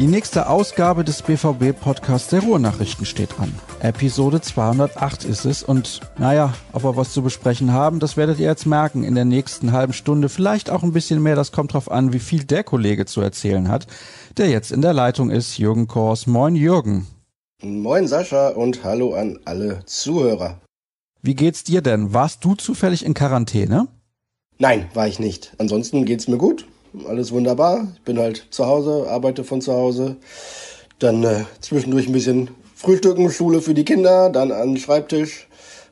Die nächste Ausgabe des BVB-Podcasts der Ruhrnachrichten steht an. Episode 208 ist es und naja, ob wir was zu besprechen haben, das werdet ihr jetzt merken in der nächsten halben Stunde. Vielleicht auch ein bisschen mehr, das kommt drauf an, wie viel der Kollege zu erzählen hat, der jetzt in der Leitung ist, Jürgen Kors. Moin Jürgen. Moin Sascha und hallo an alle Zuhörer. Wie geht's dir denn? Warst du zufällig in Quarantäne? Nein, war ich nicht. Ansonsten geht's mir gut alles wunderbar. Ich bin halt zu Hause, arbeite von zu Hause. Dann äh, zwischendurch ein bisschen Frühstücken, Schule für die Kinder, dann an den Schreibtisch.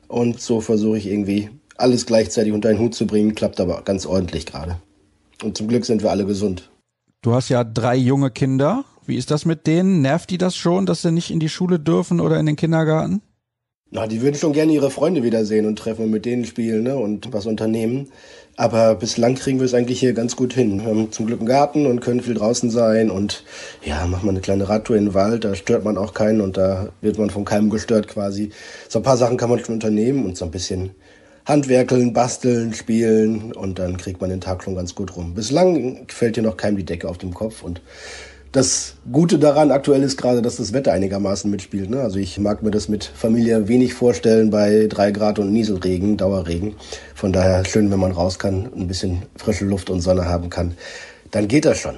Und so versuche ich irgendwie alles gleichzeitig unter einen Hut zu bringen. Klappt aber ganz ordentlich gerade. Und zum Glück sind wir alle gesund. Du hast ja drei junge Kinder. Wie ist das mit denen? Nervt die das schon, dass sie nicht in die Schule dürfen oder in den Kindergarten? Na, die würden schon gerne ihre Freunde wiedersehen und treffen und mit denen spielen ne, und was unternehmen. Aber bislang kriegen wir es eigentlich hier ganz gut hin. Wir haben zum Glück einen Garten und können viel draußen sein und ja, machen wir eine kleine Radtour in den Wald, da stört man auch keinen und da wird man von keinem gestört quasi. So ein paar Sachen kann man schon unternehmen und so ein bisschen Handwerkeln, basteln, spielen und dann kriegt man den Tag schon ganz gut rum. Bislang fällt hier noch keinem die Decke auf dem Kopf und das Gute daran aktuell ist gerade, dass das Wetter einigermaßen mitspielt. Ne? Also ich mag mir das mit Familie wenig vorstellen bei drei Grad und Nieselregen, Dauerregen. Von daher schön, wenn man raus kann, ein bisschen frische Luft und Sonne haben kann. Dann geht das schon.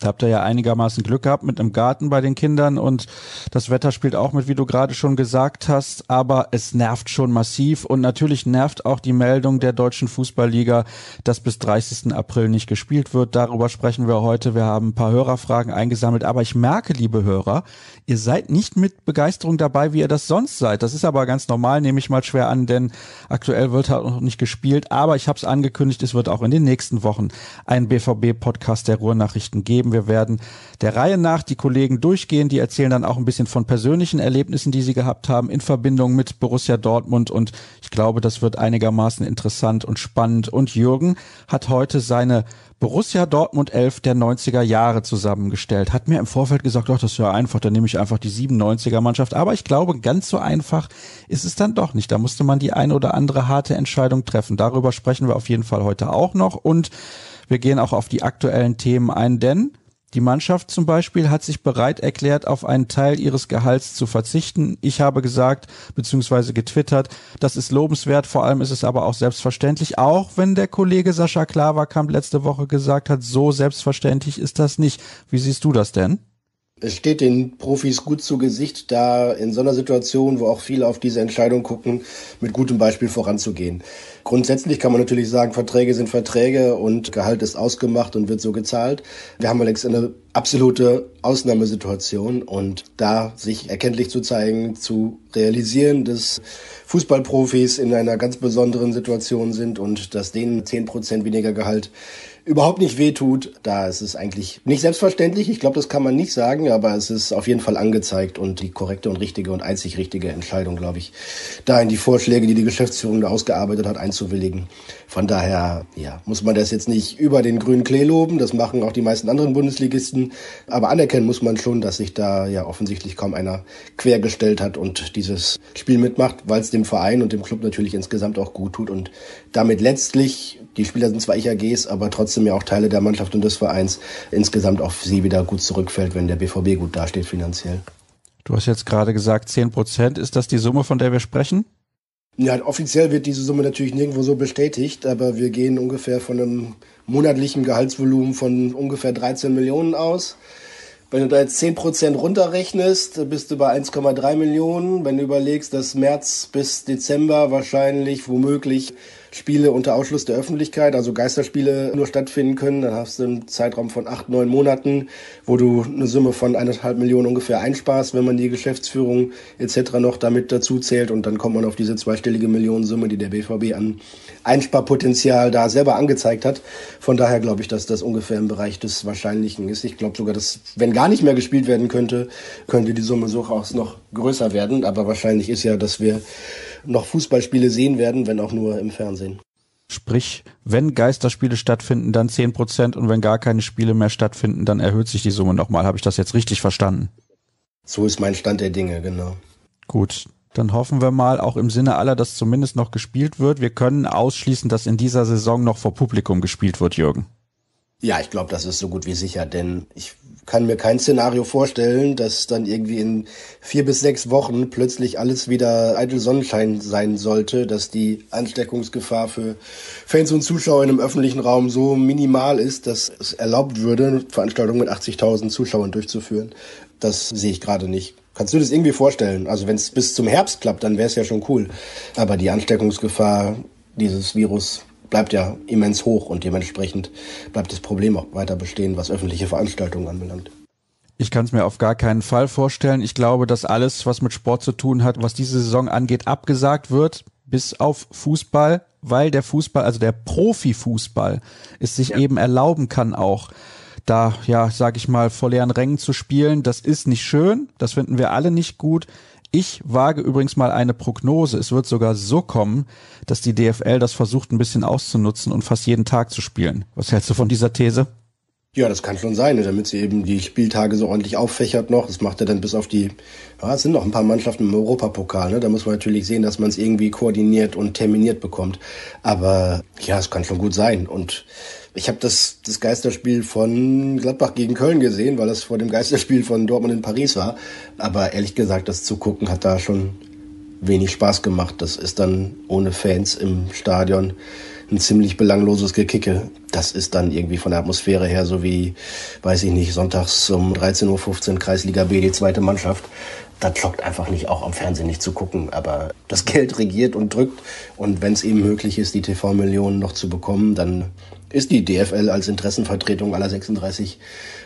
Da habt ihr ja einigermaßen Glück gehabt mit einem Garten bei den Kindern und das Wetter spielt auch mit, wie du gerade schon gesagt hast, aber es nervt schon massiv und natürlich nervt auch die Meldung der deutschen Fußballliga, dass bis 30. April nicht gespielt wird. Darüber sprechen wir heute. Wir haben ein paar Hörerfragen eingesammelt, aber ich merke, liebe Hörer, ihr seid nicht mit Begeisterung dabei, wie ihr das sonst seid. Das ist aber ganz normal, nehme ich mal schwer an, denn aktuell wird halt noch nicht gespielt, aber ich habe es angekündigt, es wird auch in den nächsten Wochen einen BVB-Podcast der Ruhrnachrichten geben geben. Wir werden der Reihe nach die Kollegen durchgehen. Die erzählen dann auch ein bisschen von persönlichen Erlebnissen, die sie gehabt haben in Verbindung mit Borussia Dortmund. Und ich glaube, das wird einigermaßen interessant und spannend. Und Jürgen hat heute seine Borussia Dortmund 11 der 90er Jahre zusammengestellt. Hat mir im Vorfeld gesagt, doch, das ist ja einfach, dann nehme ich einfach die 97er Mannschaft. Aber ich glaube, ganz so einfach ist es dann doch nicht. Da musste man die eine oder andere harte Entscheidung treffen. Darüber sprechen wir auf jeden Fall heute auch noch. Und wir gehen auch auf die aktuellen Themen ein, denn die Mannschaft zum Beispiel hat sich bereit erklärt, auf einen Teil ihres Gehalts zu verzichten. Ich habe gesagt, beziehungsweise getwittert, das ist lobenswert, vor allem ist es aber auch selbstverständlich, auch wenn der Kollege Sascha Klaverkamp letzte Woche gesagt hat, so selbstverständlich ist das nicht. Wie siehst du das denn? Es steht den Profis gut zu Gesicht, da in so einer Situation, wo auch viele auf diese Entscheidung gucken, mit gutem Beispiel voranzugehen. Grundsätzlich kann man natürlich sagen, Verträge sind Verträge und Gehalt ist ausgemacht und wird so gezahlt. Wir haben allerdings eine absolute Ausnahmesituation und da sich erkenntlich zu zeigen, zu realisieren, dass Fußballprofis in einer ganz besonderen Situation sind und dass denen zehn Prozent weniger Gehalt überhaupt nicht wehtut. Da ist es eigentlich nicht selbstverständlich. Ich glaube, das kann man nicht sagen, aber es ist auf jeden Fall angezeigt und die korrekte und richtige und einzig richtige Entscheidung, glaube ich, da in die Vorschläge, die die Geschäftsführung da ausgearbeitet hat, einzuwilligen. Von daher, ja, muss man das jetzt nicht über den grünen Klee loben. Das machen auch die meisten anderen Bundesligisten. Aber anerkennen muss man schon, dass sich da ja offensichtlich kaum einer quergestellt hat und dieses Spiel mitmacht, weil es dem Verein und dem Club natürlich insgesamt auch gut tut und damit letztlich, die Spieler sind zwar Ich-AGs, aber trotzdem ja auch Teile der Mannschaft und des Vereins, insgesamt auf sie wieder gut zurückfällt, wenn der BVB gut dasteht finanziell. Du hast jetzt gerade gesagt, 10 Prozent. Ist das die Summe, von der wir sprechen? Ja, offiziell wird diese Summe natürlich nirgendwo so bestätigt, aber wir gehen ungefähr von einem monatlichen Gehaltsvolumen von ungefähr 13 Millionen aus. Wenn du da jetzt 10% runterrechnest, bist du bei 1,3 Millionen. Wenn du überlegst, dass März bis Dezember wahrscheinlich womöglich Spiele unter Ausschluss der Öffentlichkeit, also Geisterspiele nur stattfinden können. Dann hast du einen Zeitraum von acht, neun Monaten, wo du eine Summe von eineinhalb Millionen ungefähr einsparst, wenn man die Geschäftsführung etc. noch damit dazu zählt. Und dann kommt man auf diese zweistellige Millionensumme, die der BVB an Einsparpotenzial da selber angezeigt hat. Von daher glaube ich, dass das ungefähr im Bereich des Wahrscheinlichen ist. Ich glaube sogar, dass wenn gar nicht mehr gespielt werden könnte, könnte die Summe durchaus noch größer werden. Aber wahrscheinlich ist ja, dass wir noch Fußballspiele sehen werden, wenn auch nur im Fernsehen. Sprich, wenn Geisterspiele stattfinden, dann zehn Prozent und wenn gar keine Spiele mehr stattfinden, dann erhöht sich die Summe nochmal. Habe ich das jetzt richtig verstanden? So ist mein Stand der Dinge, genau. Gut, dann hoffen wir mal, auch im Sinne aller, dass zumindest noch gespielt wird. Wir können ausschließen, dass in dieser Saison noch vor Publikum gespielt wird, Jürgen. Ja, ich glaube, das ist so gut wie sicher, denn ich kann mir kein Szenario vorstellen, dass dann irgendwie in vier bis sechs Wochen plötzlich alles wieder eitel Sonnenschein sein sollte, dass die Ansteckungsgefahr für Fans und Zuschauer in einem öffentlichen Raum so minimal ist, dass es erlaubt würde, Veranstaltungen mit 80.000 Zuschauern durchzuführen. Das sehe ich gerade nicht. Kannst du das irgendwie vorstellen? Also wenn es bis zum Herbst klappt, dann wäre es ja schon cool. Aber die Ansteckungsgefahr dieses Virus bleibt ja immens hoch und dementsprechend bleibt das Problem auch weiter bestehen, was öffentliche Veranstaltungen anbelangt. Ich kann es mir auf gar keinen Fall vorstellen. Ich glaube, dass alles, was mit Sport zu tun hat, was diese Saison angeht, abgesagt wird, bis auf Fußball, weil der Fußball, also der Profifußball, es sich ja. eben erlauben kann auch da, ja, sag ich mal, vor leeren Rängen zu spielen. Das ist nicht schön, das finden wir alle nicht gut. Ich wage übrigens mal eine Prognose. Es wird sogar so kommen, dass die DFL das versucht, ein bisschen auszunutzen und fast jeden Tag zu spielen. Was hältst du von dieser These? Ja, das kann schon sein, ne, damit sie eben die Spieltage so ordentlich auffächert noch. Das macht er dann bis auf die, ja, es sind noch ein paar Mannschaften im Europapokal, ne? Da muss man natürlich sehen, dass man es irgendwie koordiniert und terminiert bekommt. Aber ja, es kann schon gut sein. Und ich habe das, das Geisterspiel von Gladbach gegen Köln gesehen, weil das vor dem Geisterspiel von Dortmund in Paris war. Aber ehrlich gesagt, das zu gucken hat da schon wenig Spaß gemacht. Das ist dann ohne Fans im Stadion ein ziemlich belangloses Gekicke. Das ist dann irgendwie von der Atmosphäre her so wie, weiß ich nicht, sonntags um 13.15 Uhr Kreisliga B, die zweite Mannschaft. Das lockt einfach nicht, auch am Fernsehen nicht zu gucken. Aber das Geld regiert und drückt. Und wenn es eben möglich ist, die TV-Millionen noch zu bekommen, dann ist die DFL als Interessenvertretung aller 36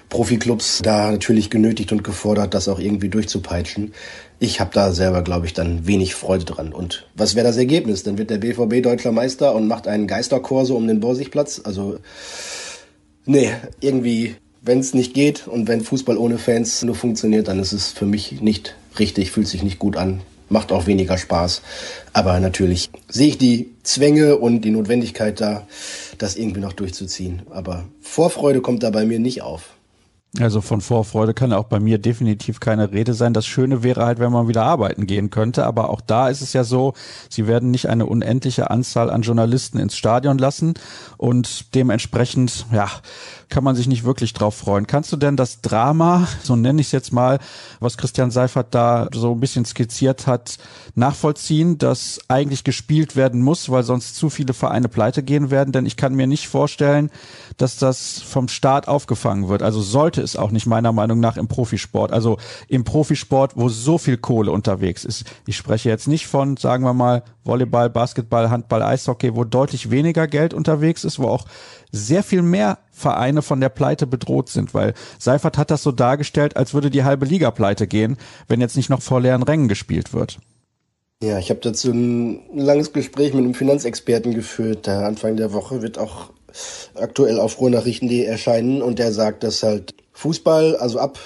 Profiklubs da natürlich genötigt und gefordert, das auch irgendwie durchzupeitschen. Ich habe da selber, glaube ich, dann wenig Freude dran. Und was wäre das Ergebnis? Dann wird der BVB deutscher Meister und macht einen Geisterkorso um den Borsigplatz. Also, nee, irgendwie, wenn es nicht geht und wenn Fußball ohne Fans nur funktioniert, dann ist es für mich nicht richtig, fühlt sich nicht gut an macht auch weniger Spaß. Aber natürlich sehe ich die Zwänge und die Notwendigkeit da, das irgendwie noch durchzuziehen. Aber Vorfreude kommt da bei mir nicht auf. Also von Vorfreude kann auch bei mir definitiv keine Rede sein. Das Schöne wäre halt, wenn man wieder arbeiten gehen könnte. Aber auch da ist es ja so, sie werden nicht eine unendliche Anzahl an Journalisten ins Stadion lassen. Und dementsprechend, ja, kann man sich nicht wirklich drauf freuen. Kannst du denn das Drama, so nenne ich es jetzt mal, was Christian Seifert da so ein bisschen skizziert hat, nachvollziehen, dass eigentlich gespielt werden muss, weil sonst zu viele Vereine pleite gehen werden? Denn ich kann mir nicht vorstellen, dass das vom Staat aufgefangen wird. Also sollte es auch nicht meiner Meinung nach im Profisport. Also im Profisport, wo so viel Kohle unterwegs ist. Ich spreche jetzt nicht von, sagen wir mal, Volleyball, Basketball, Handball, Eishockey, wo deutlich weniger Geld unterwegs ist, wo auch sehr viel mehr Vereine von der Pleite bedroht sind, weil Seifert hat das so dargestellt, als würde die halbe Liga pleite gehen, wenn jetzt nicht noch vor leeren Rängen gespielt wird. Ja, ich habe dazu ein langes Gespräch mit einem Finanzexperten geführt. Der Anfang der Woche wird auch aktuell auf ruhrnachrichten.de erscheinen und der sagt, dass halt Fußball, also ab,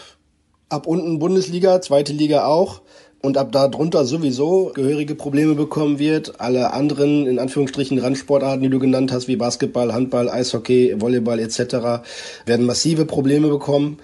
ab unten Bundesliga, zweite Liga auch, und ab da drunter sowieso gehörige Probleme bekommen wird. Alle anderen, in Anführungsstrichen, Randsportarten, die du genannt hast, wie Basketball, Handball, Eishockey, Volleyball etc., werden massive Probleme bekommen.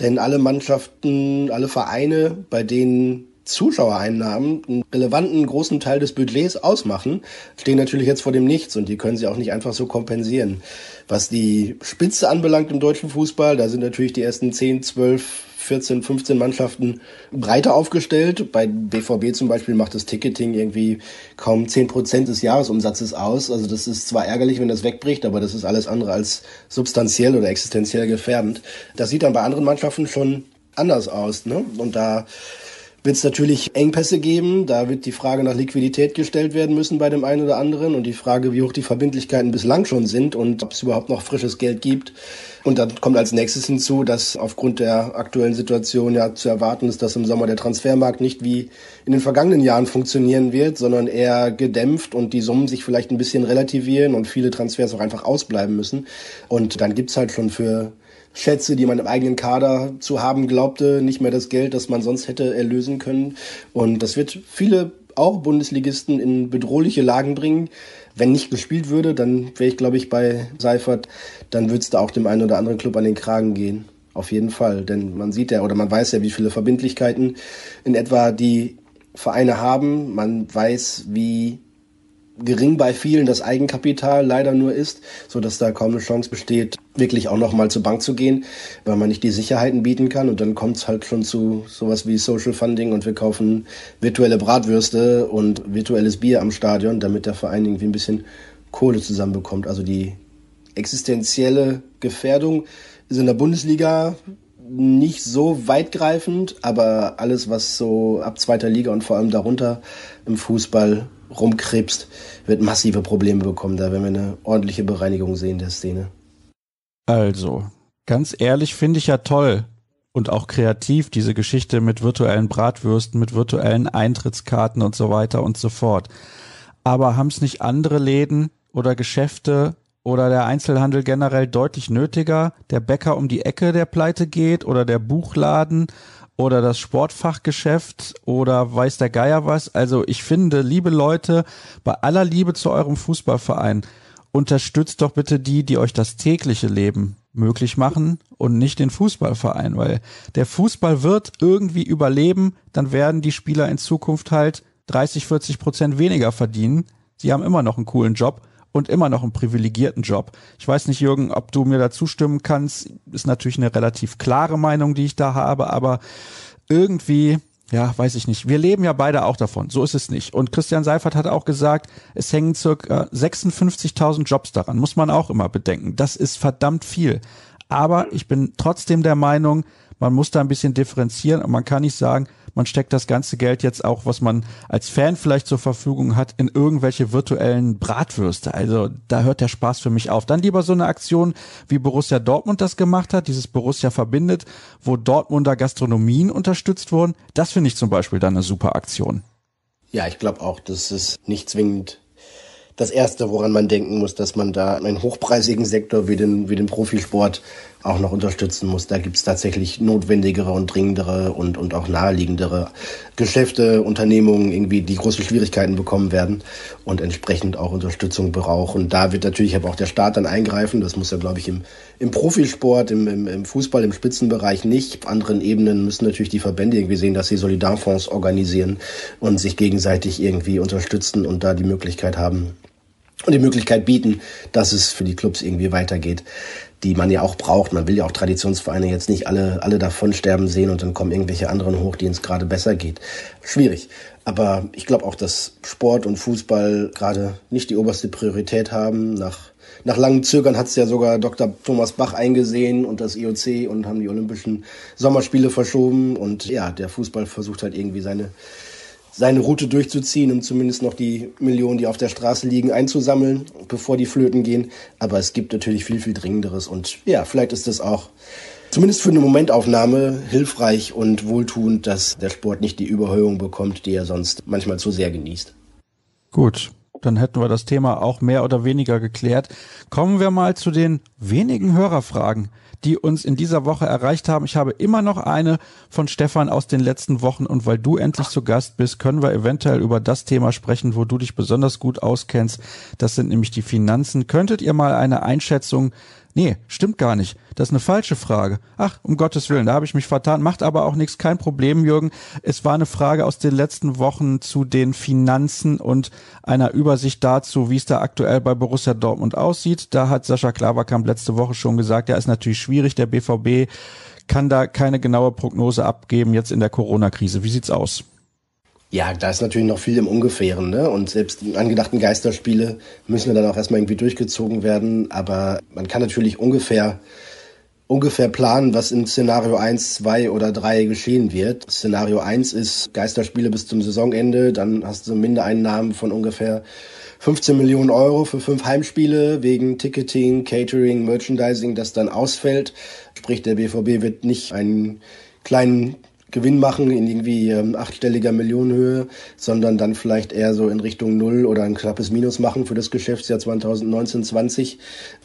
Denn alle Mannschaften, alle Vereine, bei denen Zuschauereinnahmen einen relevanten großen Teil des Budgets ausmachen, stehen natürlich jetzt vor dem Nichts und die können sie auch nicht einfach so kompensieren. Was die Spitze anbelangt im deutschen Fußball, da sind natürlich die ersten 10, 12, 14, 15 Mannschaften breiter aufgestellt. Bei BVB zum Beispiel macht das Ticketing irgendwie kaum 10 Prozent des Jahresumsatzes aus. Also das ist zwar ärgerlich, wenn das wegbricht, aber das ist alles andere als substanziell oder existenziell gefährdend. Das sieht dann bei anderen Mannschaften schon anders aus. Ne? Und da wird es natürlich Engpässe geben. Da wird die Frage nach Liquidität gestellt werden müssen bei dem einen oder anderen und die Frage, wie hoch die Verbindlichkeiten bislang schon sind und ob es überhaupt noch frisches Geld gibt. Und dann kommt als nächstes hinzu, dass aufgrund der aktuellen Situation ja zu erwarten ist, dass im Sommer der Transfermarkt nicht wie in den vergangenen Jahren funktionieren wird, sondern eher gedämpft und die Summen sich vielleicht ein bisschen relativieren und viele Transfers auch einfach ausbleiben müssen. Und dann gibt's halt schon für Schätze, die man im eigenen Kader zu haben glaubte, nicht mehr das Geld, das man sonst hätte erlösen können. Und das wird viele auch Bundesligisten in bedrohliche Lagen bringen. Wenn nicht gespielt würde, dann wäre ich, glaube ich, bei Seifert, dann würde es da auch dem einen oder anderen Club an den Kragen gehen. Auf jeden Fall. Denn man sieht ja oder man weiß ja, wie viele Verbindlichkeiten in etwa die Vereine haben. Man weiß, wie gering bei vielen das Eigenkapital leider nur ist, so dass da kaum eine Chance besteht, wirklich auch noch mal zur Bank zu gehen, weil man nicht die Sicherheiten bieten kann und dann kommt es halt schon zu sowas wie Social Funding und wir kaufen virtuelle Bratwürste und virtuelles Bier am Stadion, damit der Verein irgendwie ein bisschen Kohle zusammenbekommt. Also die existenzielle Gefährdung ist in der Bundesliga nicht so weitgreifend, aber alles, was so ab zweiter Liga und vor allem darunter im Fußball rumkrebst, wird massive Probleme bekommen. Da werden wir eine ordentliche Bereinigung sehen der Szene. Also, ganz ehrlich finde ich ja toll und auch kreativ diese Geschichte mit virtuellen Bratwürsten, mit virtuellen Eintrittskarten und so weiter und so fort. Aber haben es nicht andere Läden oder Geschäfte oder der Einzelhandel generell deutlich nötiger? Der Bäcker um die Ecke, der pleite geht oder der Buchladen oder das Sportfachgeschäft oder weiß der Geier was. Also ich finde, liebe Leute, bei aller Liebe zu eurem Fußballverein, unterstützt doch bitte die, die euch das tägliche Leben möglich machen und nicht den Fußballverein, weil der Fußball wird irgendwie überleben, dann werden die Spieler in Zukunft halt 30, 40 Prozent weniger verdienen. Sie haben immer noch einen coolen Job und immer noch einen privilegierten Job. Ich weiß nicht, Jürgen, ob du mir da zustimmen kannst. Ist natürlich eine relativ klare Meinung, die ich da habe, aber irgendwie, ja, weiß ich nicht. Wir leben ja beide auch davon. So ist es nicht. Und Christian Seifert hat auch gesagt, es hängen circa 56.000 Jobs daran. Muss man auch immer bedenken. Das ist verdammt viel. Aber ich bin trotzdem der Meinung, man muss da ein bisschen differenzieren und man kann nicht sagen, man steckt das ganze Geld jetzt auch, was man als Fan vielleicht zur Verfügung hat, in irgendwelche virtuellen Bratwürste. Also da hört der Spaß für mich auf. Dann lieber so eine Aktion, wie Borussia Dortmund das gemacht hat, dieses Borussia verbindet, wo Dortmunder Gastronomien unterstützt wurden. Das finde ich zum Beispiel dann eine super Aktion. Ja, ich glaube auch, das ist nicht zwingend das Erste, woran man denken muss, dass man da einen hochpreisigen Sektor wie den, wie den Profisport auch noch unterstützen muss. Da gibt's tatsächlich notwendigere und dringendere und, und auch naheliegendere Geschäfte, Unternehmungen, irgendwie, die große Schwierigkeiten bekommen werden und entsprechend auch Unterstützung brauchen. Da wird natürlich aber auch der Staat dann eingreifen. Das muss er, glaube ich, im, im Profisport, im, im, im Fußball, im Spitzenbereich nicht. Auf anderen Ebenen müssen natürlich die Verbände irgendwie sehen, dass sie Solidarfonds organisieren und sich gegenseitig irgendwie unterstützen und da die Möglichkeit haben, und die Möglichkeit bieten, dass es für die Clubs irgendwie weitergeht, die man ja auch braucht. Man will ja auch Traditionsvereine jetzt nicht alle, alle davon sterben sehen und dann kommen irgendwelche anderen hoch, denen es gerade besser geht. Schwierig. Aber ich glaube auch, dass Sport und Fußball gerade nicht die oberste Priorität haben. Nach, nach langem Zögern hat es ja sogar Dr. Thomas Bach eingesehen und das IOC und haben die Olympischen Sommerspiele verschoben. Und ja, der Fußball versucht halt irgendwie seine seine Route durchzuziehen, um zumindest noch die Millionen, die auf der Straße liegen, einzusammeln, bevor die Flöten gehen. Aber es gibt natürlich viel, viel Dringenderes. Und ja, vielleicht ist das auch zumindest für eine Momentaufnahme hilfreich und wohltuend, dass der Sport nicht die Überhöhung bekommt, die er sonst manchmal zu sehr genießt. Gut, dann hätten wir das Thema auch mehr oder weniger geklärt. Kommen wir mal zu den wenigen Hörerfragen, die uns in dieser Woche erreicht haben. Ich habe immer noch eine von Stefan aus den letzten Wochen und weil du endlich zu Gast bist, können wir eventuell über das Thema sprechen, wo du dich besonders gut auskennst. Das sind nämlich die Finanzen. Könntet ihr mal eine Einschätzung Nee, stimmt gar nicht. Das ist eine falsche Frage. Ach, um Gottes Willen, da habe ich mich vertan. Macht aber auch nichts, kein Problem, Jürgen. Es war eine Frage aus den letzten Wochen zu den Finanzen und einer Übersicht dazu, wie es da aktuell bei Borussia Dortmund aussieht. Da hat Sascha Klaverkamp letzte Woche schon gesagt, ja, ist natürlich schwierig. Der BVB kann da keine genaue Prognose abgeben jetzt in der Corona-Krise. Wie sieht's aus? Ja, da ist natürlich noch viel im Ungefähren, ne? Und selbst die angedachten Geisterspiele müssen dann auch erstmal irgendwie durchgezogen werden. Aber man kann natürlich ungefähr, ungefähr planen, was in Szenario 1, 2 oder 3 geschehen wird. Szenario 1 ist Geisterspiele bis zum Saisonende, dann hast du Mindereinnahmen von ungefähr 15 Millionen Euro für fünf Heimspiele wegen Ticketing, Catering, Merchandising, das dann ausfällt. Sprich, der BVB wird nicht einen kleinen Gewinn machen in irgendwie ähm, achtstelliger Millionenhöhe, sondern dann vielleicht eher so in Richtung Null oder ein knappes Minus machen für das Geschäftsjahr 2019-20.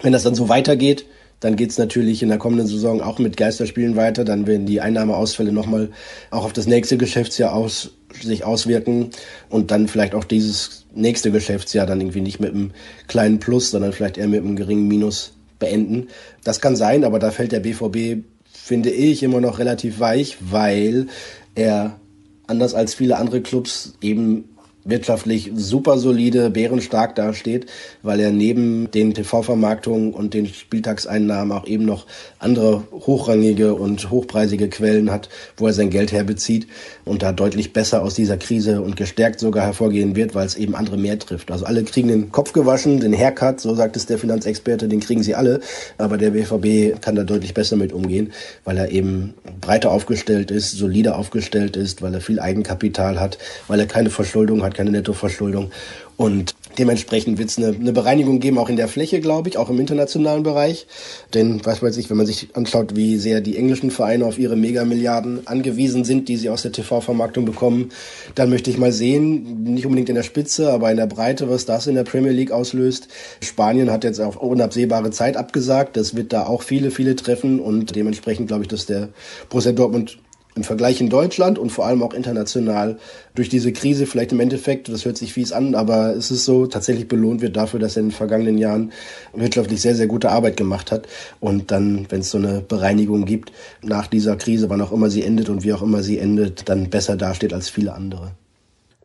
Wenn das dann so weitergeht, Dann geht's natürlich in der kommenden Saison auch mit Geisterspielen weiter. Dann werden die Einnahmeausfälle nochmal auch auf das nächste Geschäftsjahr aus, sich auswirken und dann vielleicht auch dieses nächste Geschäftsjahr dann irgendwie nicht mit einem kleinen Plus, sondern vielleicht eher mit einem geringen Minus beenden. Das kann sein, aber da fällt der BVB, finde ich, immer noch relativ weich, weil er anders als viele andere Clubs eben wirtschaftlich super solide, bärenstark dasteht, weil er neben den TV-Vermarktungen und den Spieltagseinnahmen auch eben noch andere hochrangige und hochpreisige Quellen hat, wo er sein Geld herbezieht und da deutlich besser aus dieser Krise und gestärkt sogar hervorgehen wird, weil es eben andere mehr trifft. Also alle kriegen den Kopf gewaschen, den Haircut, so sagt es der Finanzexperte, den kriegen sie alle, aber der BVB kann da deutlich besser mit umgehen, weil er eben breiter aufgestellt ist, solider aufgestellt ist, weil er viel Eigenkapital hat, weil er keine Verschuldung hat, keine Nettoverschuldung. Und dementsprechend wird es eine, eine Bereinigung geben, auch in der Fläche, glaube ich, auch im internationalen Bereich. Denn, was weiß ich, wenn man sich anschaut, wie sehr die englischen Vereine auf ihre Megamilliarden angewiesen sind, die sie aus der TV-Vermarktung bekommen, dann möchte ich mal sehen, nicht unbedingt in der Spitze, aber in der Breite, was das in der Premier League auslöst. Spanien hat jetzt auf unabsehbare Zeit abgesagt. Das wird da auch viele, viele treffen und dementsprechend glaube ich, dass der Borussia Dortmund im Vergleich in Deutschland und vor allem auch international durch diese Krise vielleicht im Endeffekt, das hört sich fies an, aber es ist so, tatsächlich belohnt wird dafür, dass er in den vergangenen Jahren wirtschaftlich sehr, sehr gute Arbeit gemacht hat. Und dann, wenn es so eine Bereinigung gibt, nach dieser Krise, wann auch immer sie endet und wie auch immer sie endet, dann besser dasteht als viele andere.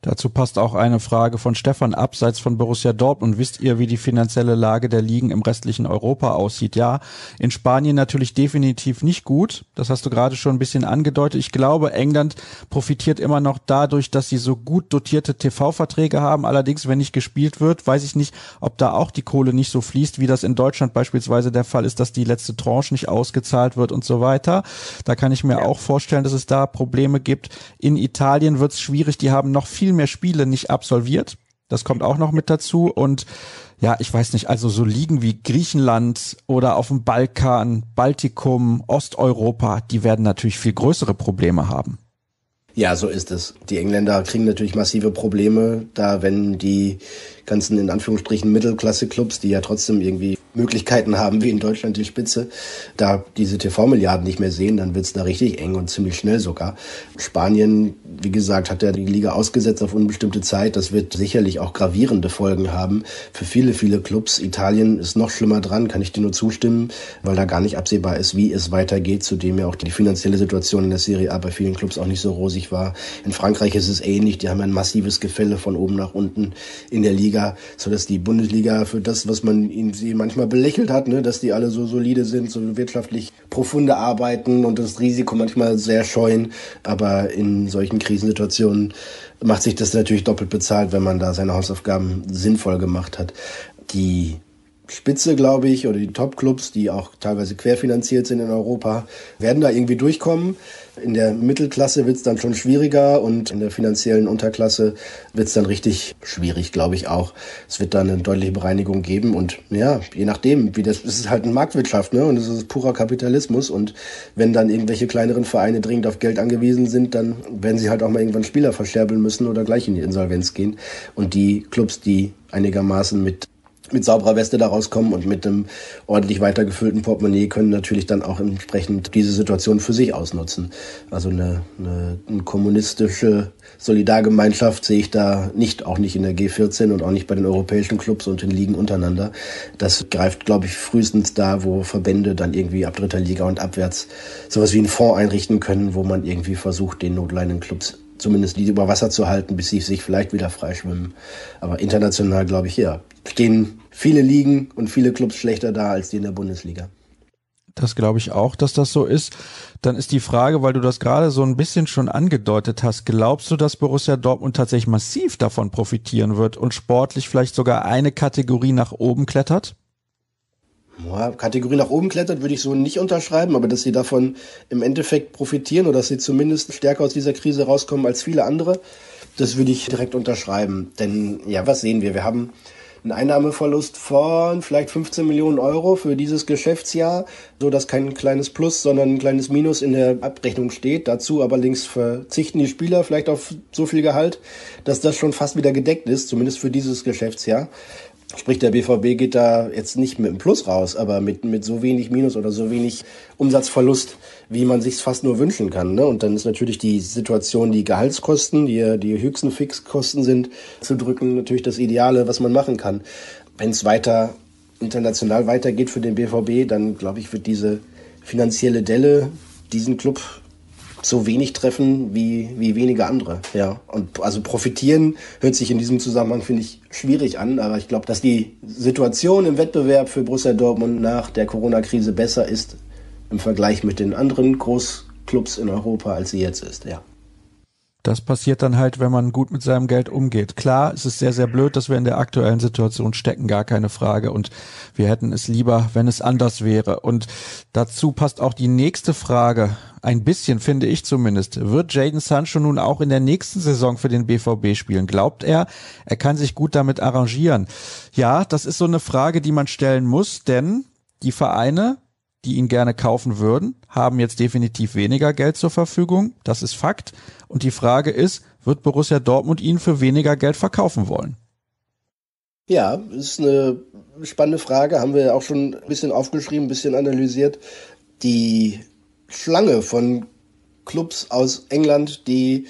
Dazu passt auch eine Frage von Stefan abseits von Borussia Dortmund. Wisst ihr, wie die finanzielle Lage der Ligen im restlichen Europa aussieht? Ja, in Spanien natürlich definitiv nicht gut. Das hast du gerade schon ein bisschen angedeutet. Ich glaube, England profitiert immer noch dadurch, dass sie so gut dotierte TV-Verträge haben. Allerdings, wenn nicht gespielt wird, weiß ich nicht, ob da auch die Kohle nicht so fließt, wie das in Deutschland beispielsweise der Fall ist, dass die letzte Tranche nicht ausgezahlt wird und so weiter. Da kann ich mir auch vorstellen, dass es da Probleme gibt. In Italien wird es schwierig. Die haben noch viel viel mehr Spiele nicht absolviert. Das kommt auch noch mit dazu. Und ja, ich weiß nicht, also so Ligen wie Griechenland oder auf dem Balkan, Baltikum, Osteuropa, die werden natürlich viel größere Probleme haben. Ja, so ist es. Die Engländer kriegen natürlich massive Probleme, da wenn die ganzen in Anführungsstrichen Mittelklasse-Clubs, die ja trotzdem irgendwie Möglichkeiten haben, wie in Deutschland die Spitze, da diese TV-Milliarden nicht mehr sehen, dann wird's da richtig eng und ziemlich schnell sogar. Spanien, wie gesagt, hat ja die Liga ausgesetzt auf unbestimmte Zeit. Das wird sicherlich auch gravierende Folgen haben für viele, viele Clubs. Italien ist noch schlimmer dran, kann ich dir nur zustimmen, weil da gar nicht absehbar ist, wie es weitergeht, zudem ja auch die finanzielle Situation in der Serie A bei vielen Clubs auch nicht so rosig war. In Frankreich ist es ähnlich, die haben ein massives Gefälle von oben nach unten in der Liga Bundesliga, so dass die Bundesliga für das, was man ihnen sie manchmal belächelt hat, ne, dass die alle so solide sind, so wirtschaftlich profunde arbeiten und das Risiko manchmal sehr scheuen, aber in solchen Krisensituationen macht sich das natürlich doppelt bezahlt, wenn man da seine Hausaufgaben sinnvoll gemacht hat. Die Spitze, glaube ich, oder die Top-Clubs, die auch teilweise querfinanziert sind in Europa, werden da irgendwie durchkommen. In der Mittelklasse wird es dann schon schwieriger und in der finanziellen Unterklasse wird es dann richtig schwierig, glaube ich auch. Es wird dann eine deutliche Bereinigung geben und ja, je nachdem, wie das, es ist halt eine Marktwirtschaft, ne? Und es ist purer Kapitalismus und wenn dann irgendwelche kleineren Vereine dringend auf Geld angewiesen sind, dann werden sie halt auch mal irgendwann Spieler verscherbeln müssen oder gleich in die Insolvenz gehen. Und die Clubs, die einigermaßen mit mit sauberer Weste da rauskommen und mit einem ordentlich weitergefüllten Portemonnaie können natürlich dann auch entsprechend diese Situation für sich ausnutzen. Also eine, eine, eine kommunistische Solidargemeinschaft sehe ich da nicht, auch nicht in der G14 und auch nicht bei den europäischen Clubs und den Ligen untereinander. Das greift, glaube ich, frühestens da, wo Verbände dann irgendwie ab dritter Liga und abwärts sowas wie einen Fonds einrichten können, wo man irgendwie versucht, den notleidenden Clubs zumindest die über Wasser zu halten, bis sie sich vielleicht wieder freischwimmen. Aber international, glaube ich, ja, stehen viele Ligen und viele Clubs schlechter da als die in der Bundesliga. Das glaube ich auch, dass das so ist. Dann ist die Frage, weil du das gerade so ein bisschen schon angedeutet hast, glaubst du, dass Borussia Dortmund tatsächlich massiv davon profitieren wird und sportlich vielleicht sogar eine Kategorie nach oben klettert? Ja, Kategorie nach oben klettert, würde ich so nicht unterschreiben, aber dass sie davon im Endeffekt profitieren oder dass sie zumindest stärker aus dieser Krise rauskommen als viele andere, das würde ich direkt unterschreiben. Denn ja, was sehen wir? Wir haben einen Einnahmeverlust von vielleicht 15 Millionen Euro für dieses Geschäftsjahr, so dass kein kleines Plus, sondern ein kleines Minus in der Abrechnung steht. Dazu allerdings verzichten die Spieler vielleicht auf so viel Gehalt, dass das schon fast wieder gedeckt ist, zumindest für dieses Geschäftsjahr. Sprich, der BVB geht da jetzt nicht mit einem Plus raus, aber mit, mit so wenig Minus oder so wenig Umsatzverlust, wie man sich fast nur wünschen kann. Ne? Und dann ist natürlich die Situation, die Gehaltskosten, die die höchsten Fixkosten sind, zu drücken, natürlich das Ideale, was man machen kann. Wenn es weiter international weitergeht für den BVB, dann glaube ich, wird diese finanzielle Delle diesen Club so wenig treffen wie, wie wenige andere. Ja. Und also profitieren hört sich in diesem Zusammenhang, finde ich, schwierig an. Aber ich glaube, dass die Situation im Wettbewerb für Borussia Dortmund nach der Corona-Krise besser ist im Vergleich mit den anderen Großclubs in Europa, als sie jetzt ist. Ja. Das passiert dann halt, wenn man gut mit seinem Geld umgeht. Klar, es ist sehr, sehr blöd, dass wir in der aktuellen Situation stecken, gar keine Frage. Und wir hätten es lieber, wenn es anders wäre. Und dazu passt auch die nächste Frage. Ein bisschen, finde ich zumindest. Wird Jaden Sancho nun auch in der nächsten Saison für den BVB spielen? Glaubt er, er kann sich gut damit arrangieren? Ja, das ist so eine Frage, die man stellen muss, denn die Vereine die ihn gerne kaufen würden, haben jetzt definitiv weniger Geld zur Verfügung. Das ist Fakt. Und die Frage ist, wird Borussia Dortmund ihn für weniger Geld verkaufen wollen? Ja, ist eine spannende Frage. Haben wir auch schon ein bisschen aufgeschrieben, ein bisschen analysiert. Die Schlange von Clubs aus England, die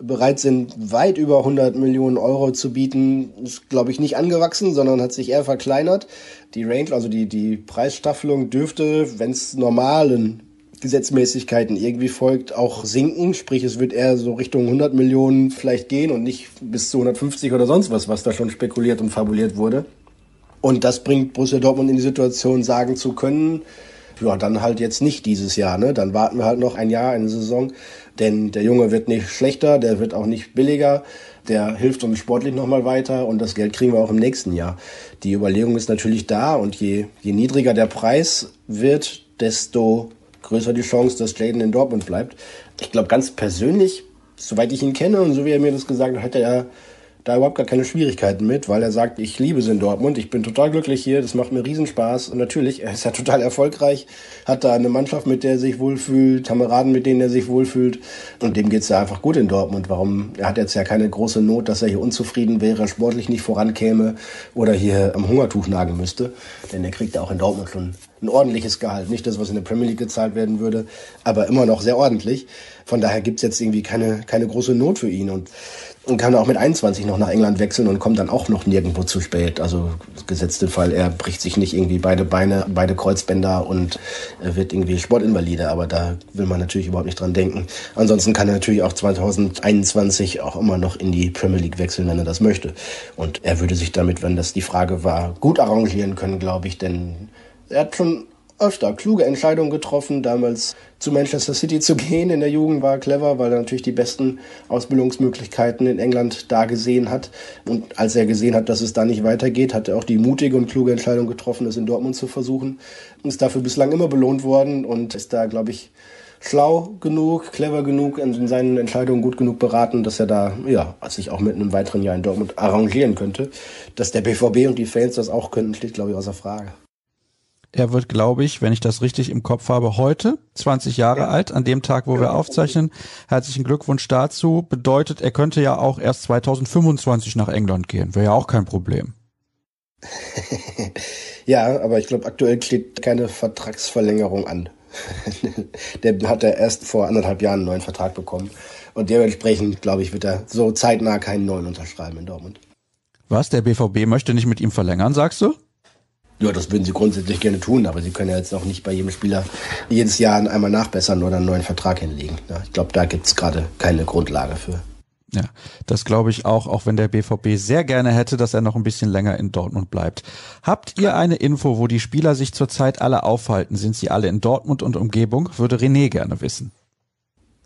bereit sind, weit über 100 Millionen Euro zu bieten, ist, glaube ich, nicht angewachsen, sondern hat sich eher verkleinert. Die Range, also die, die Preisstaffelung dürfte, wenn es normalen Gesetzmäßigkeiten irgendwie folgt, auch sinken. Sprich, es wird eher so Richtung 100 Millionen vielleicht gehen und nicht bis zu 150 oder sonst was, was da schon spekuliert und fabuliert wurde. Und das bringt Borussia Dortmund in die Situation, sagen zu können, ja, dann halt jetzt nicht dieses Jahr, ne? Dann warten wir halt noch ein Jahr, eine Saison. Denn der Junge wird nicht schlechter, der wird auch nicht billiger, der hilft uns sportlich nochmal weiter und das Geld kriegen wir auch im nächsten Jahr. Die Überlegung ist natürlich da und je, je niedriger der Preis wird, desto größer die Chance, dass Jaden in Dortmund bleibt. Ich glaube, ganz persönlich, soweit ich ihn kenne und so wie er mir das gesagt hat, hat er da überhaupt gar keine Schwierigkeiten mit, weil er sagt, ich liebe es in Dortmund, ich bin total glücklich hier, das macht mir Riesenspaß. Und natürlich, er ist ja total erfolgreich, hat da eine Mannschaft, mit der er sich wohlfühlt, Kameraden, mit denen er sich wohlfühlt. Und dem geht's ja einfach gut in Dortmund. Warum? Er hat jetzt ja keine große Not, dass er hier unzufrieden wäre, sportlich nicht vorankäme oder hier am Hungertuch nagen müsste. Denn er kriegt ja auch in Dortmund schon ein ordentliches Gehalt. Nicht das, was in der Premier League gezahlt werden würde, aber immer noch sehr ordentlich. Von daher gibt's jetzt irgendwie keine, keine große Not für ihn. Und und kann auch mit 21 noch nach England wechseln und kommt dann auch noch nirgendwo zu spät. Also gesetzt den Fall, er bricht sich nicht irgendwie beide Beine, beide Kreuzbänder und wird irgendwie Sportinvalide, aber da will man natürlich überhaupt nicht dran denken. Ansonsten kann er natürlich auch 2021 auch immer noch in die Premier League wechseln, wenn er das möchte. Und er würde sich damit, wenn das die Frage war, gut arrangieren können, glaube ich, denn er hat schon öfter kluge Entscheidungen getroffen. Damals zu Manchester City zu gehen in der Jugend war clever, weil er natürlich die besten Ausbildungsmöglichkeiten in England da gesehen hat. Und als er gesehen hat, dass es da nicht weitergeht, hat er auch die mutige und kluge Entscheidung getroffen, es in Dortmund zu versuchen. Und ist dafür bislang immer belohnt worden und ist da, glaube ich, schlau genug, clever genug, in seinen Entscheidungen gut genug beraten, dass er da, ja, sich auch mit einem weiteren Jahr in Dortmund arrangieren könnte. Dass der BVB und die Fans das auch könnten, steht, glaube ich, außer Frage. Er wird, glaube ich, wenn ich das richtig im Kopf habe, heute 20 Jahre ja. alt, an dem Tag, wo ja. wir aufzeichnen. Herzlichen Glückwunsch dazu. Bedeutet, er könnte ja auch erst 2025 nach England gehen. Wäre ja auch kein Problem. ja, aber ich glaube, aktuell steht keine Vertragsverlängerung an. der hat er erst vor anderthalb Jahren einen neuen Vertrag bekommen. Und dementsprechend, glaube ich, wird er so zeitnah keinen neuen unterschreiben in Dortmund. Was? Der BVB möchte nicht mit ihm verlängern, sagst du? Ja, das würden sie grundsätzlich gerne tun, aber sie können ja jetzt auch nicht bei jedem Spieler jedes Jahr einmal nachbessern oder einen neuen Vertrag hinlegen. Ja, ich glaube, da gibt's gerade keine Grundlage für. Ja, das glaube ich auch, auch wenn der BVB sehr gerne hätte, dass er noch ein bisschen länger in Dortmund bleibt. Habt ihr eine Info, wo die Spieler sich zurzeit alle aufhalten? Sind sie alle in Dortmund und Umgebung? Würde René gerne wissen.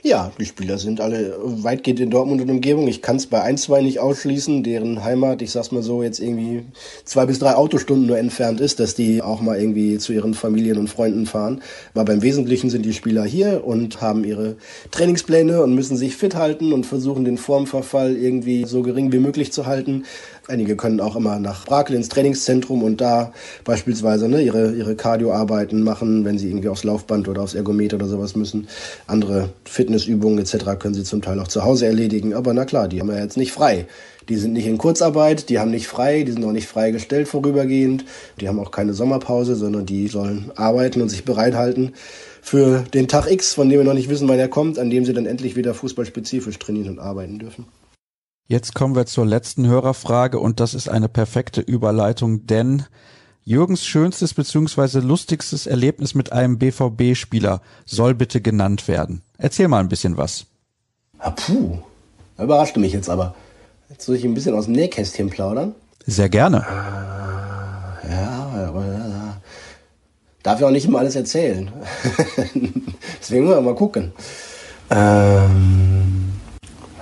Ja, die Spieler sind alle weitgehend in Dortmund und Umgebung. Ich kann es bei ein, zwei nicht ausschließen, deren Heimat, ich sag's mal so, jetzt irgendwie zwei bis drei Autostunden nur entfernt ist, dass die auch mal irgendwie zu ihren Familien und Freunden fahren. Aber beim Wesentlichen sind die Spieler hier und haben ihre Trainingspläne und müssen sich fit halten und versuchen den Formverfall irgendwie so gering wie möglich zu halten. Einige können auch immer nach Brakel ins Trainingszentrum und da beispielsweise ne, ihre, ihre Cardio-Arbeiten machen, wenn sie irgendwie aufs Laufband oder aufs Ergometer oder sowas müssen. Andere Fitnessübungen etc. können sie zum Teil auch zu Hause erledigen. Aber na klar, die haben ja jetzt nicht frei, Die sind nicht in Kurzarbeit, die haben nicht frei, die sind auch nicht freigestellt vorübergehend, die haben auch keine Sommerpause, sondern die sollen arbeiten und sich bereithalten für den Tag X, von dem wir noch nicht wissen, wann er kommt, an dem sie dann endlich wieder fußballspezifisch trainieren und arbeiten dürfen. Jetzt kommen wir zur letzten Hörerfrage und das ist eine perfekte Überleitung, denn Jürgens schönstes bzw. lustigstes Erlebnis mit einem BVB-Spieler soll bitte genannt werden. Erzähl mal ein bisschen was. Ah, puh, überraschte mich jetzt aber. Jetzt soll ich ein bisschen aus dem Nähkästchen plaudern? Sehr gerne. Äh, ja, aber ja, darf ja auch nicht immer alles erzählen. Deswegen müssen wir mal gucken. Ähm,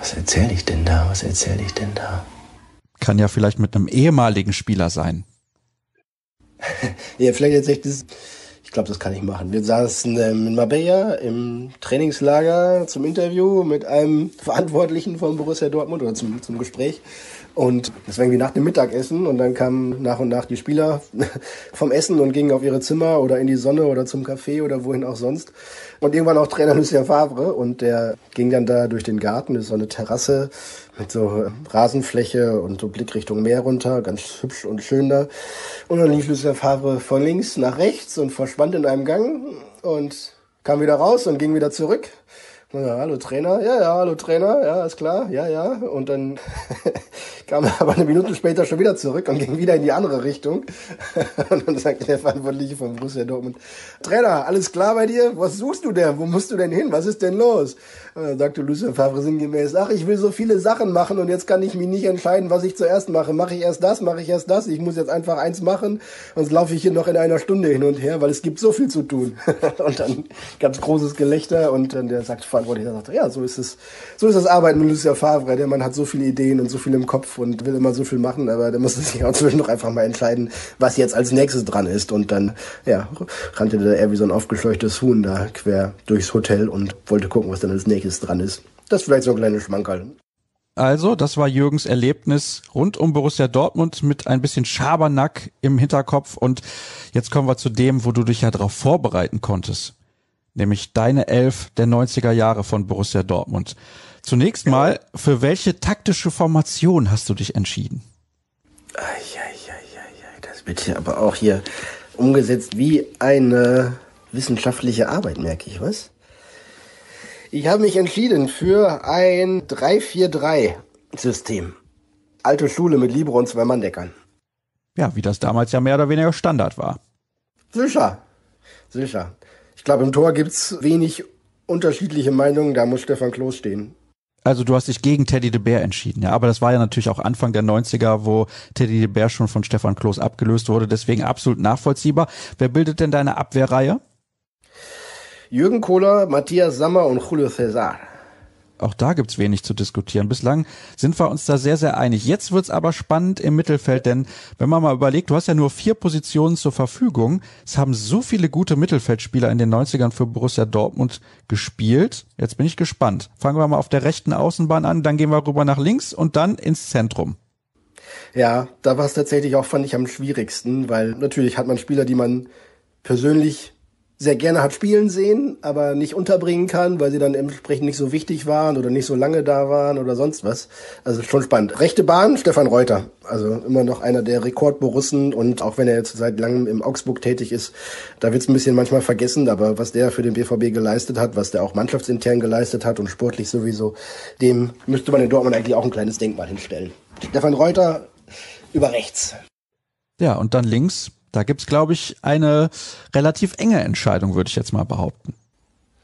was erzähle ich denn da? Was erzähle ich denn da? Kann ja vielleicht mit einem ehemaligen Spieler sein. ja, vielleicht jetzt echt das. Ich glaube, das kann ich machen. Wir saßen ähm, in Marbella im Trainingslager zum Interview mit einem Verantwortlichen von Borussia Dortmund oder zum, zum Gespräch. Und das war irgendwie nach dem Mittagessen und dann kamen nach und nach die Spieler vom Essen und gingen auf ihre Zimmer oder in die Sonne oder zum Café oder wohin auch sonst. Und irgendwann auch Trainer Lucien Favre und der ging dann da durch den Garten, das ist so eine Terrasse mit so Rasenfläche und so Blick Richtung Meer runter, ganz hübsch und schön da. Und dann lief Lucien Favre von links nach rechts und verschwand in einem Gang und kam wieder raus und ging wieder zurück. Ja, hallo Trainer, ja, ja, hallo Trainer, ja, ist klar, ja, ja. Und dann kam er aber eine Minute später schon wieder zurück und ging wieder in die andere Richtung. und dann sagte der Verantwortliche von Borussia Dortmund, Trainer, alles klar bei dir? Was suchst du denn? Wo musst du denn hin? Was ist denn los? Und dann sagte Lucien Favre sinngemäß, ach, ich will so viele Sachen machen und jetzt kann ich mich nicht entscheiden, was ich zuerst mache. Mache ich erst das, mache ich erst das? Ich muss jetzt einfach eins machen, sonst laufe ich hier noch in einer Stunde hin und her, weil es gibt so viel zu tun. und dann gab es großes Gelächter und dann der sagte Verantwortliche, sagte, ja, so ist es, so ist das Arbeiten mit Lucien Favre. Der Mann hat so viele Ideen und so viel im Kopf und will immer so viel machen, aber der musste sich auch zwischendurch einfach mal entscheiden, was jetzt als nächstes dran ist. Und dann, ja, rannte der eher wie so ein aufgescheuchtes Huhn da quer durchs Hotel und wollte gucken, was dann als nächstes dran ist. Das ist vielleicht so ein kleiner Schmankerl. Also, das war Jürgens Erlebnis rund um Borussia Dortmund mit ein bisschen Schabernack im Hinterkopf. Und jetzt kommen wir zu dem, wo du dich ja darauf vorbereiten konntest. Nämlich deine Elf der 90er Jahre von Borussia Dortmund. Zunächst mal, für welche taktische Formation hast du dich entschieden? Das wird hier aber auch hier umgesetzt wie eine wissenschaftliche Arbeit, merke ich, was? Ich habe mich entschieden für ein 3-4-3-System. Alte Schule mit Libero und zwei Manndeckern. Ja, wie das damals ja mehr oder weniger Standard war. Sicher. Sicher. Ich glaube, im Tor gibt's wenig unterschiedliche Meinungen, da muss Stefan Kloß stehen. Also du hast dich gegen Teddy de Beer entschieden, ja. Aber das war ja natürlich auch Anfang der 90er, wo Teddy de Beer schon von Stefan Kloß abgelöst wurde. Deswegen absolut nachvollziehbar. Wer bildet denn deine Abwehrreihe? Jürgen Kohler, Matthias Sammer und Julio Cesar. Auch da gibt's wenig zu diskutieren. Bislang sind wir uns da sehr, sehr einig. Jetzt wird's aber spannend im Mittelfeld, denn wenn man mal überlegt, du hast ja nur vier Positionen zur Verfügung. Es haben so viele gute Mittelfeldspieler in den 90ern für Borussia Dortmund gespielt. Jetzt bin ich gespannt. Fangen wir mal auf der rechten Außenbahn an, dann gehen wir rüber nach links und dann ins Zentrum. Ja, da war es tatsächlich auch, fand ich, am schwierigsten, weil natürlich hat man Spieler, die man persönlich sehr gerne hat spielen sehen, aber nicht unterbringen kann, weil sie dann entsprechend nicht so wichtig waren oder nicht so lange da waren oder sonst was. Also schon spannend. Rechte Bahn, Stefan Reuter. Also immer noch einer der Rekordborussen und auch wenn er jetzt seit langem im Augsburg tätig ist, da wird's ein bisschen manchmal vergessen, aber was der für den BVB geleistet hat, was der auch mannschaftsintern geleistet hat und sportlich sowieso, dem müsste man in Dortmund eigentlich auch ein kleines Denkmal hinstellen. Stefan Reuter über rechts. Ja, und dann links da gibt's, glaube ich, eine relativ enge Entscheidung, würde ich jetzt mal behaupten.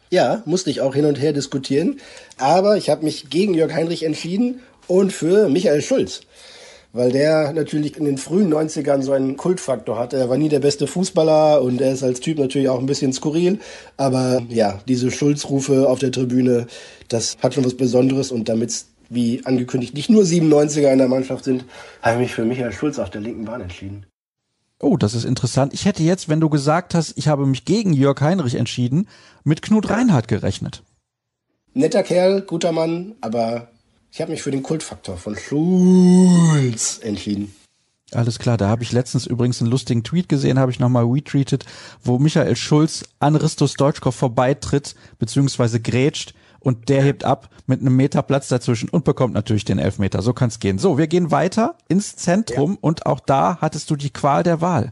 Ja, musste ich auch hin und her diskutieren. Aber ich habe mich gegen Jörg Heinrich entschieden und für Michael Schulz. Weil der natürlich in den frühen 90ern so einen Kultfaktor hatte. Er war nie der beste Fußballer und er ist als Typ natürlich auch ein bisschen skurril. Aber ja, diese Schulz-Rufe auf der Tribüne, das hat schon was Besonderes. Und damit's wie angekündigt nicht nur 97er in der Mannschaft sind, habe ich mich für Michael Schulz auf der linken Bahn entschieden. Oh, das ist interessant. Ich hätte jetzt, wenn du gesagt hast, ich habe mich gegen Jörg Heinrich entschieden, mit Knut Reinhardt gerechnet. Netter Kerl, guter Mann, aber ich habe mich für den Kultfaktor von Schulz entschieden. Alles klar, da habe ich letztens übrigens einen lustigen Tweet gesehen, habe ich nochmal retweetet, wo Michael Schulz an Ristus Deutschkopf vorbeitritt, beziehungsweise grätscht und der hebt ab mit einem Meter Platz dazwischen und bekommt natürlich den Elfmeter. So kann es gehen. So, wir gehen weiter ins Zentrum ja. und auch da hattest du die Qual der Wahl.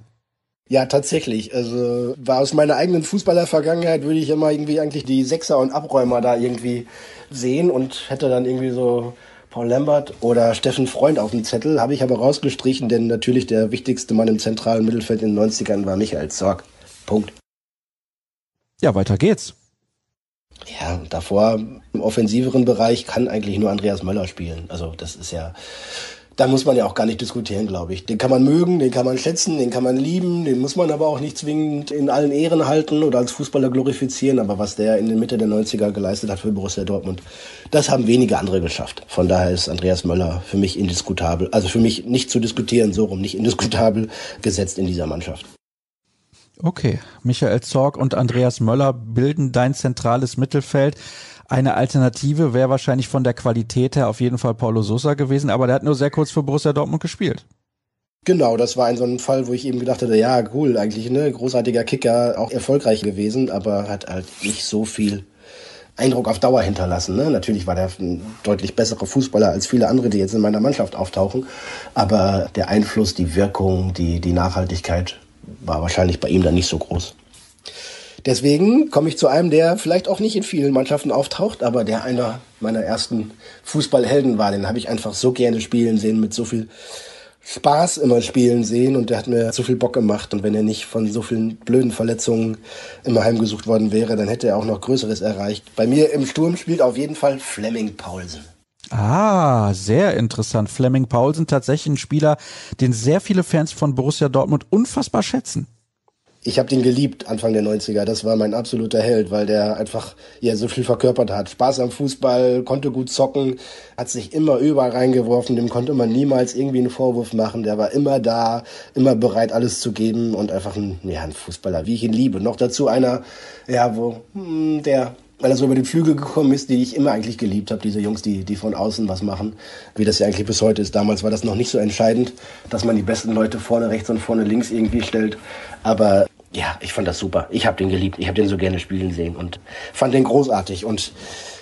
Ja, tatsächlich. Also war aus meiner eigenen Fußballer-Vergangenheit würde ich immer irgendwie eigentlich die Sechser und Abräumer da irgendwie sehen und hätte dann irgendwie so Paul Lambert oder Steffen Freund auf dem Zettel, habe ich aber rausgestrichen, denn natürlich der wichtigste Mann im zentralen Mittelfeld in den 90ern war Michael Zorg. Punkt. Ja, weiter geht's. Ja, davor im offensiveren Bereich kann eigentlich nur Andreas Möller spielen. Also das ist ja da muss man ja auch gar nicht diskutieren, glaube ich. Den kann man mögen, den kann man schätzen, den kann man lieben, den muss man aber auch nicht zwingend in allen Ehren halten oder als Fußballer glorifizieren. Aber was der in der Mitte der 90er geleistet hat für Borussia Dortmund, das haben wenige andere geschafft. Von daher ist Andreas Möller für mich indiskutabel, also für mich nicht zu diskutieren, so rum nicht indiskutabel gesetzt in dieser Mannschaft. Okay, Michael Zorg und Andreas Möller bilden dein zentrales Mittelfeld. Eine Alternative wäre wahrscheinlich von der Qualität her auf jeden Fall Paulo Sosa gewesen, aber der hat nur sehr kurz für Borussia Dortmund gespielt. Genau, das war ein so ein Fall, wo ich eben gedacht hatte, ja, cool, eigentlich, ne, großartiger Kicker, auch erfolgreich gewesen, aber hat halt nicht so viel Eindruck auf Dauer hinterlassen. Ne? Natürlich war der ein deutlich besserer Fußballer als viele andere, die jetzt in meiner Mannschaft auftauchen. Aber der Einfluss, die Wirkung, die, die Nachhaltigkeit war wahrscheinlich bei ihm dann nicht so groß. Deswegen komme ich zu einem, der vielleicht auch nicht in vielen Mannschaften auftaucht, aber der einer meiner ersten Fußballhelden war. Den habe ich einfach so gerne spielen sehen, mit so viel Spaß immer spielen sehen und der hat mir so viel Bock gemacht. Und wenn er nicht von so vielen blöden Verletzungen immer heimgesucht worden wäre, dann hätte er auch noch Größeres erreicht. Bei mir im Sturm spielt auf jeden Fall Fleming Paulsen. Ah, sehr interessant. Fleming Paulsen tatsächlich ein Spieler, den sehr viele Fans von Borussia Dortmund unfassbar schätzen ich habe den geliebt Anfang der 90er. Das war mein absoluter Held, weil der einfach ja so viel verkörpert hat. Spaß am Fußball, konnte gut zocken, hat sich immer überall reingeworfen, dem konnte man niemals irgendwie einen Vorwurf machen. Der war immer da, immer bereit alles zu geben und einfach ein ja, ein Fußballer, wie ich ihn liebe. Noch dazu einer, ja, wo hm, der weil er so über die Flügel gekommen ist, die ich immer eigentlich geliebt habe, diese Jungs, die, die von außen was machen, wie das ja eigentlich bis heute ist. Damals war das noch nicht so entscheidend, dass man die besten Leute vorne rechts und vorne links irgendwie stellt. Aber ja, ich fand das super. Ich habe den geliebt. Ich habe den so gerne spielen sehen und fand den großartig. Und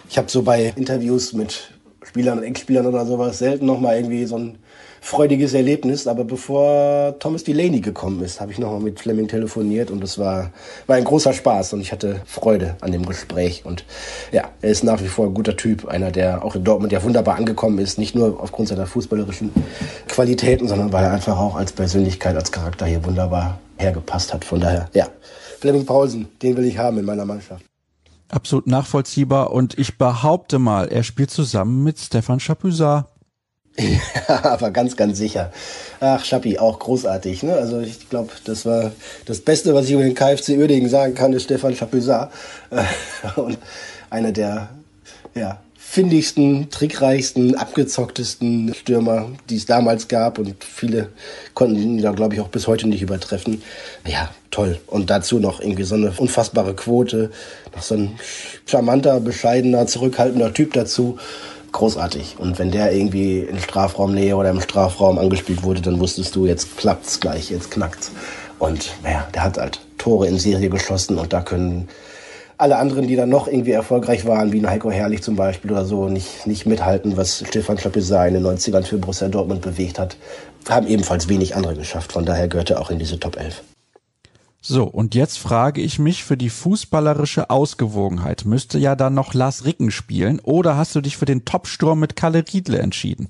ich habe so bei Interviews mit Spielern und Ex-Spielern oder sowas selten noch mal irgendwie so ein freudiges Erlebnis. Aber bevor Thomas Delaney gekommen ist, habe ich noch mal mit Fleming telefoniert und es war, war ein großer Spaß und ich hatte Freude an dem Gespräch. Und ja, er ist nach wie vor ein guter Typ, einer, der auch in Dortmund ja wunderbar angekommen ist, nicht nur aufgrund seiner fußballerischen Qualitäten, sondern weil er einfach auch als Persönlichkeit, als Charakter hier wunderbar hergepasst hat. Von daher, ja, Fleming Paulsen, den will ich haben in meiner Mannschaft. Absolut nachvollziehbar und ich behaupte mal, er spielt zusammen mit Stefan Chapuisat. Ja, aber ganz, ganz sicher. Ach, Schappi, auch großartig. Ne? Also ich glaube, das war das Beste, was ich über den KfC Uerdingen sagen kann, ist Stefan Chapuisat. Und einer der ja, findigsten, trickreichsten, abgezocktesten Stürmer, die es damals gab. Und viele konnten ihn da, glaube ich, auch bis heute nicht übertreffen. Ja, toll. Und dazu noch irgendwie so eine unfassbare Quote. Noch so ein charmanter, bescheidener, zurückhaltender Typ dazu. Großartig. Und wenn der irgendwie in Strafraumnähe oder im Strafraum angespielt wurde, dann wusstest du, jetzt klappt's gleich, jetzt knackt's. Und naja, der hat halt Tore in Serie geschossen und da können alle anderen, die dann noch irgendwie erfolgreich waren, wie ein Heiko Herrlich zum Beispiel oder so, nicht, nicht mithalten, was Stefan Schlappesay in den 90ern für Borussia Dortmund bewegt hat, haben ebenfalls wenig andere geschafft. Von daher gehört er auch in diese Top 11. So, und jetzt frage ich mich für die fußballerische Ausgewogenheit, müsste ja dann noch Lars Ricken spielen oder hast du dich für den Topsturm mit Kalle Riedle entschieden?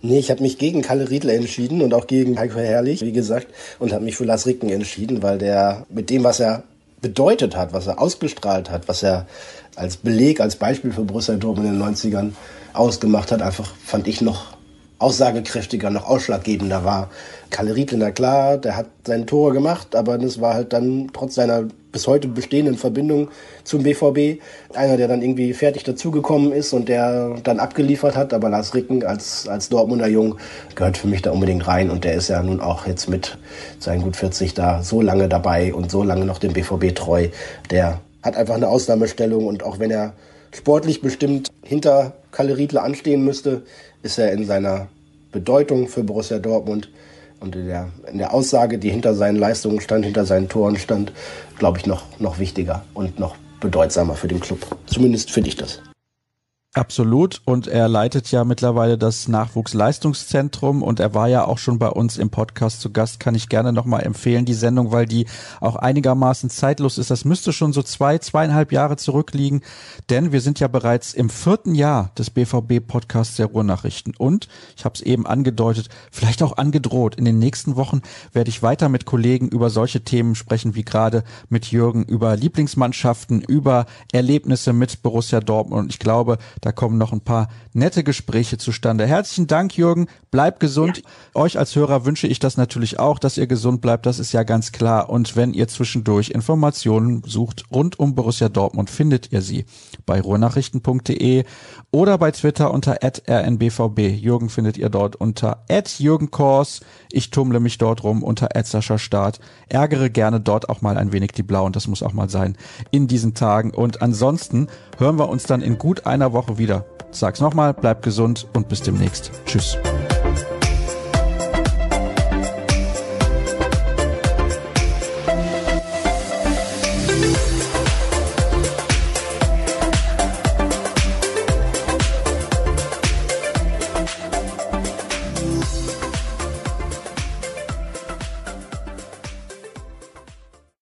Nee, ich habe mich gegen Kalle Riedle entschieden und auch gegen Heiko Herrlich, wie gesagt, und habe mich für Lars Ricken entschieden, weil der mit dem, was er bedeutet hat, was er ausgestrahlt hat, was er als Beleg, als Beispiel für Borussia Dortmund in den 90ern ausgemacht hat, einfach fand ich noch aussagekräftiger, noch ausschlaggebender war. Kalle Riedle, na klar, der hat seine Tore gemacht, aber das war halt dann trotz seiner bis heute bestehenden Verbindung zum BVB einer, der dann irgendwie fertig dazugekommen ist und der dann abgeliefert hat. Aber Lars Ricken als, als Dortmunder Jung gehört für mich da unbedingt rein und der ist ja nun auch jetzt mit seinen gut 40 da so lange dabei und so lange noch dem BVB treu. Der hat einfach eine Ausnahmestellung und auch wenn er sportlich bestimmt hinter Kalle Riedle anstehen müsste, ist er in seiner Bedeutung für Borussia Dortmund und in der, in der Aussage, die hinter seinen Leistungen stand, hinter seinen Toren stand, glaube ich, noch, noch wichtiger und noch bedeutsamer für den Club. Zumindest finde ich das. Absolut. Und er leitet ja mittlerweile das Nachwuchsleistungszentrum und er war ja auch schon bei uns im Podcast zu Gast. Kann ich gerne nochmal empfehlen, die Sendung, weil die auch einigermaßen zeitlos ist. Das müsste schon so zwei, zweieinhalb Jahre zurückliegen, denn wir sind ja bereits im vierten Jahr des BVB-Podcasts der Ruhrnachrichten. Und ich habe es eben angedeutet, vielleicht auch angedroht. In den nächsten Wochen werde ich weiter mit Kollegen über solche Themen sprechen, wie gerade mit Jürgen über Lieblingsmannschaften, über Erlebnisse mit Borussia Dortmund. Und ich glaube, da kommen noch ein paar nette Gespräche zustande. Herzlichen Dank, Jürgen. Bleib gesund. Ja. Euch als Hörer wünsche ich das natürlich auch, dass ihr gesund bleibt. Das ist ja ganz klar. Und wenn ihr zwischendurch Informationen sucht rund um Borussia Dortmund, findet ihr sie bei ruhrnachrichten.de oder bei Twitter unter rnbvb. Jürgen findet ihr dort unter Jürgen Kors. Ich tummle mich dort rum unter Start. Ärgere gerne dort auch mal ein wenig die Blauen. Das muss auch mal sein in diesen Tagen. Und ansonsten hören wir uns dann in gut einer Woche wieder. Sag's nochmal, bleibt gesund und bis demnächst. Tschüss.